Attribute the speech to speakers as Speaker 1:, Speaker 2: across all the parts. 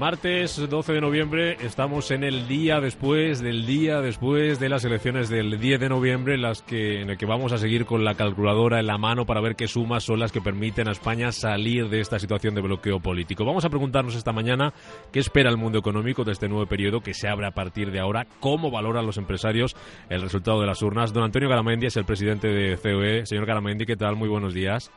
Speaker 1: Martes 12 de noviembre, estamos en el día después del día después de las elecciones del 10 de noviembre, las que, en el que vamos a seguir con la calculadora en la mano para ver qué sumas son las que permiten a España salir de esta situación de bloqueo político. Vamos a preguntarnos esta mañana qué espera el mundo económico de este nuevo periodo que se abre a partir de ahora, cómo valoran los empresarios el resultado de las urnas. Don Antonio Garamendi es el presidente de COE. Señor Garamendi, ¿qué tal? Muy buenos días.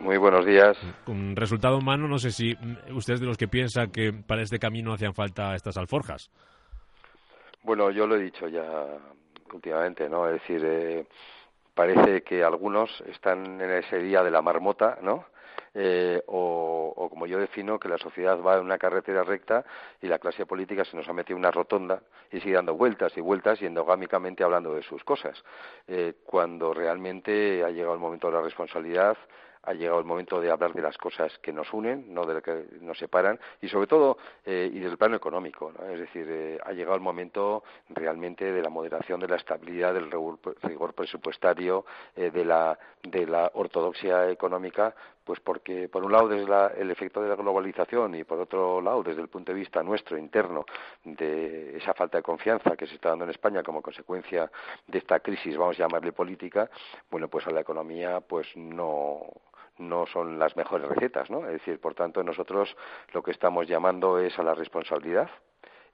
Speaker 2: Muy buenos días.
Speaker 1: Con resultado humano, no sé si usted es de los que piensa que para este camino hacían falta estas alforjas.
Speaker 2: Bueno, yo lo he dicho ya últimamente, ¿no? Es decir, eh, parece que algunos están en ese día de la marmota, ¿no? Eh, o, o, como yo defino, que la sociedad va en una carretera recta y la clase política se nos ha metido una rotonda y sigue dando vueltas y vueltas y endogámicamente hablando de sus cosas, eh, cuando realmente ha llegado el momento de la responsabilidad, ha llegado el momento de hablar de las cosas que nos unen, no de las que nos separan, y sobre todo, eh, y desde el plano económico, ¿no? es decir, eh, ha llegado el momento realmente de la moderación, de la estabilidad, del rigor presupuestario, eh, de, la, de la ortodoxia económica, pues porque, por un lado, desde la, el efecto de la globalización y, por otro lado, desde el punto de vista nuestro, interno, de esa falta de confianza que se está dando en España como consecuencia de esta crisis, vamos a llamarle política, bueno, pues a la economía, pues no no son las mejores recetas, ¿no? Es decir, por tanto, nosotros lo que estamos llamando es a la responsabilidad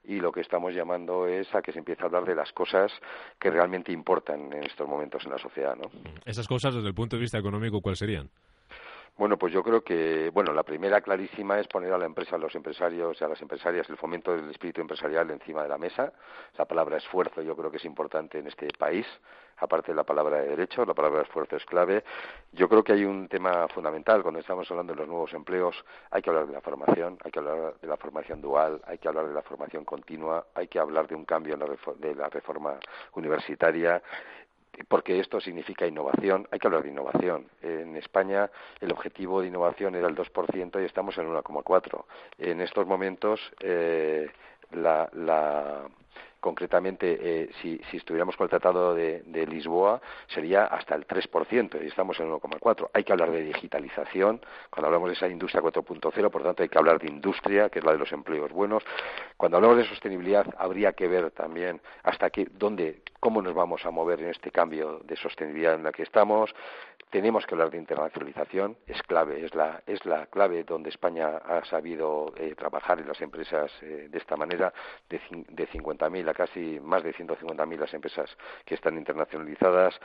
Speaker 2: y lo que estamos llamando es a que se empiece a hablar de las cosas que realmente importan en estos momentos en la sociedad, ¿no?
Speaker 1: Esas cosas, desde el punto de vista económico, ¿cuáles serían?
Speaker 2: Bueno, pues yo creo que, bueno, la primera clarísima es poner a la empresa, a los empresarios y a las empresarias el fomento del espíritu empresarial encima de la mesa. La palabra esfuerzo yo creo que es importante en este país, aparte de la palabra de derecho, la palabra esfuerzo es clave. Yo creo que hay un tema fundamental cuando estamos hablando de los nuevos empleos, hay que hablar de la formación, hay que hablar de la formación dual, hay que hablar de la formación continua, hay que hablar de un cambio en la de la reforma universitaria porque esto significa innovación, hay que hablar de innovación. En España el objetivo de innovación era el 2% y estamos en 1,4%. En estos momentos eh, la, la concretamente, eh, si, estuviéramos con el Tratado de, de, Lisboa, sería hasta el 3%, y estamos en 1,4%. Hay que hablar de digitalización, cuando hablamos de esa industria 4.0, por tanto hay que hablar de industria, que es la de los empleos buenos. Cuando hablamos de sostenibilidad, habría que ver también hasta qué, dónde, cómo nos vamos a mover en este cambio de sostenibilidad en la que estamos. Tenemos que hablar de internacionalización, es clave, es la, es la clave donde España ha sabido eh, trabajar en las empresas eh, de esta manera, de, de 50.000 casi más de 150.000 las empresas que están internacionalizadas.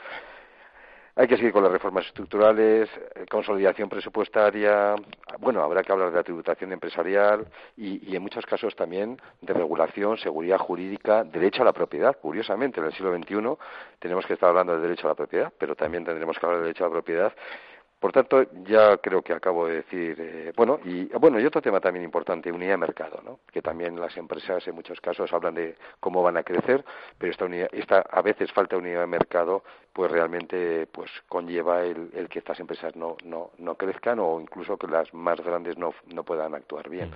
Speaker 2: Hay que seguir con las reformas estructurales, eh, consolidación presupuestaria, bueno, habrá que hablar de la tributación empresarial y, y, en muchos casos también de regulación, seguridad jurídica, derecho a la propiedad. Curiosamente, en el siglo XXI tenemos que estar hablando del derecho a la propiedad, pero también tendremos que hablar del derecho a la propiedad por tanto, ya creo que acabo de decir, eh, bueno, y bueno, y otro tema también importante, unidad de mercado, ¿no? Que también las empresas en muchos casos hablan de cómo van a crecer, pero esta unidad, esta a veces falta unidad de mercado, pues realmente pues conlleva el, el que estas empresas no, no, no crezcan o incluso que las más grandes no, no puedan actuar bien.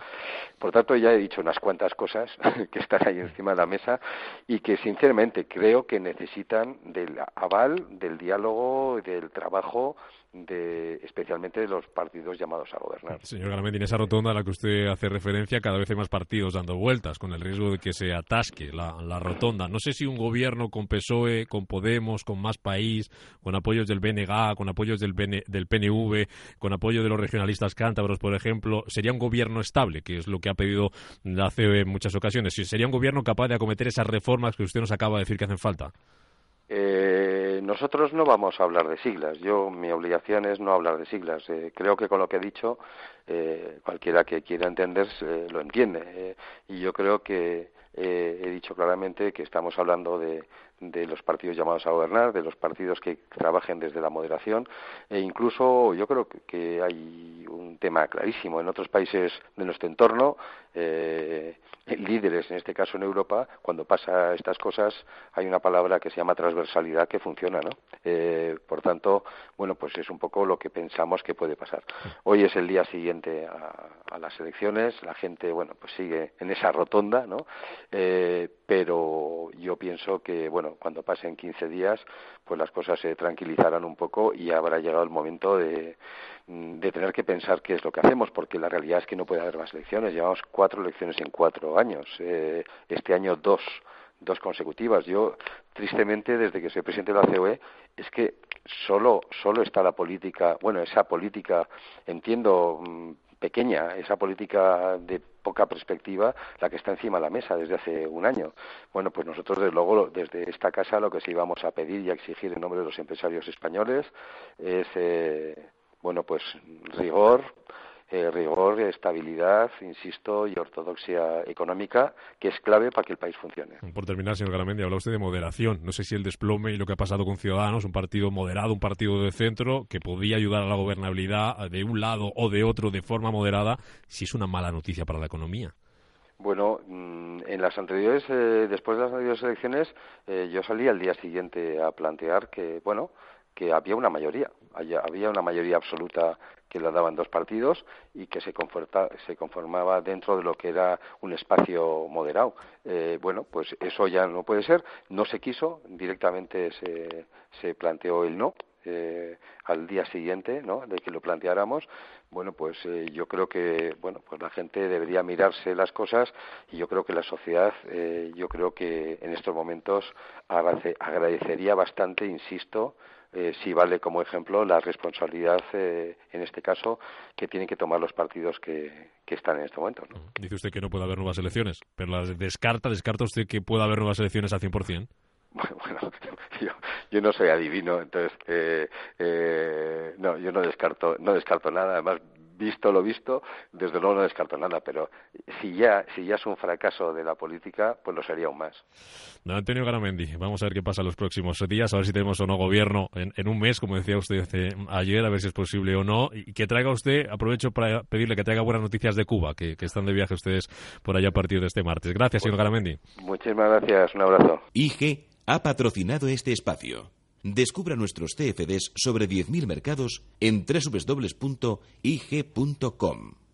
Speaker 2: Por tanto, ya he dicho unas cuantas cosas que están ahí encima de la mesa y que sinceramente creo que necesitan del aval, del diálogo, del trabajo de, especialmente de los partidos llamados a gobernar.
Speaker 1: Señor Garamendi, en esa rotonda a la que usted hace referencia, cada vez hay más partidos dando vueltas, con el riesgo de que se atasque la, rotonda. No sé si un gobierno con PSOE, con Podemos, con Más País, con apoyos del BNG, con apoyos del, BN, del PNV, con apoyo de los regionalistas cántabros, por ejemplo, sería un gobierno estable, que es lo que ha pedido la COE en muchas ocasiones. ¿Sería un gobierno capaz de acometer esas reformas que usted nos acaba de decir que hacen falta?
Speaker 2: Eh, nosotros no vamos a hablar de siglas. Yo mi obligación es no hablar de siglas. Eh, creo que con lo que he dicho eh, cualquiera que quiera entender lo entiende. Eh, y yo creo que eh, he dicho claramente que estamos hablando de, de, los partidos llamados a gobernar, de los partidos que trabajen desde la moderación e incluso yo creo que, hay un tema clarísimo. En otros países de nuestro entorno, eh, líderes, en este caso en Europa, cuando pasa estas cosas, hay una palabra que se llama transversalidad que funciona, ¿no? Eh, por tanto, bueno, pues es un poco lo que pensamos que puede pasar. Hoy es el día siguiente a, las elecciones, la gente, bueno, pues sigue en esa rotonda, ¿no? Eh, pero yo pienso que, bueno, cuando pasen 15 días, pues las cosas se tranquilizarán un poco y habrá llegado el momento de, de tener que pensar qué es lo que hacemos, porque la realidad es que no puede haber más elecciones. Llevamos cuatro elecciones en cuatro años. Eh, este año dos dos consecutivas. Yo, tristemente, desde que soy presidente de la COE, es que solo, solo está la política, bueno, esa política, entiendo, mm, pequeña, esa política de poca perspectiva, la que está encima de la mesa desde hace un año. Bueno, pues nosotros, desde luego, desde esta casa, lo que sí vamos a pedir y a exigir en nombre de los empresarios españoles es, eh, bueno, pues rigor, eh, rigor, estabilidad, insisto, y ortodoxia económica, que es clave para que el país funcione.
Speaker 1: Por terminar, señor Garamendi, habla usted de moderación. No sé si el desplome y lo que ha pasado con Ciudadanos, un partido moderado, un partido de centro, que podía ayudar a la gobernabilidad de un lado o de otro de forma moderada, si es una mala noticia para la economía.
Speaker 2: Bueno, mm, en las anteriores, eh, después de las anteriores elecciones, eh, yo salí al día siguiente a plantear que, bueno, que había una mayoría, había una mayoría absoluta que la daban dos partidos y que se, se conformaba dentro de lo que era un espacio moderado. Eh, bueno, pues eso ya no puede ser. No se quiso, directamente se, se planteó el no. Eh, al día siguiente ¿no? de que lo planteáramos bueno pues eh, yo creo que bueno pues la gente debería mirarse las cosas y yo creo que la sociedad yo creo que en estos momentos agradecería bastante insisto eh, sí vale como ejemplo la responsabilidad, eh, en este caso, que tienen que tomar los partidos que, están en este momento.
Speaker 1: Dice usted que no puede haber nuevas elecciones, pero las descarta, ¿descarta usted que pueda haber nuevas elecciones al 100%?
Speaker 2: Bueno, yo, yo no soy adivino, entonces eh, eh, no, yo no descarto, no descarto nada. Además, visto lo visto, desde luego no descarto nada, pero si ya, si ya es un fracaso de la política, pues lo sería aún más.
Speaker 1: Don Antonio Garamendi, vamos a ver qué pasa los próximos días, a ver si tenemos o no gobierno en, un mes, como decía usted ayer, a ver si es posible o no, y que traiga usted, aprovecho para pedirle que traiga buenas noticias de Cuba, que, están de viaje ustedes por allá a partir de este martes. Gracias, señor Garamendi.
Speaker 2: Muchísimas gracias, un abrazo.
Speaker 3: IG ha patrocinado este espacio. Descubra nuestros CFDs sobre 10.000 mercados en www.ig.com.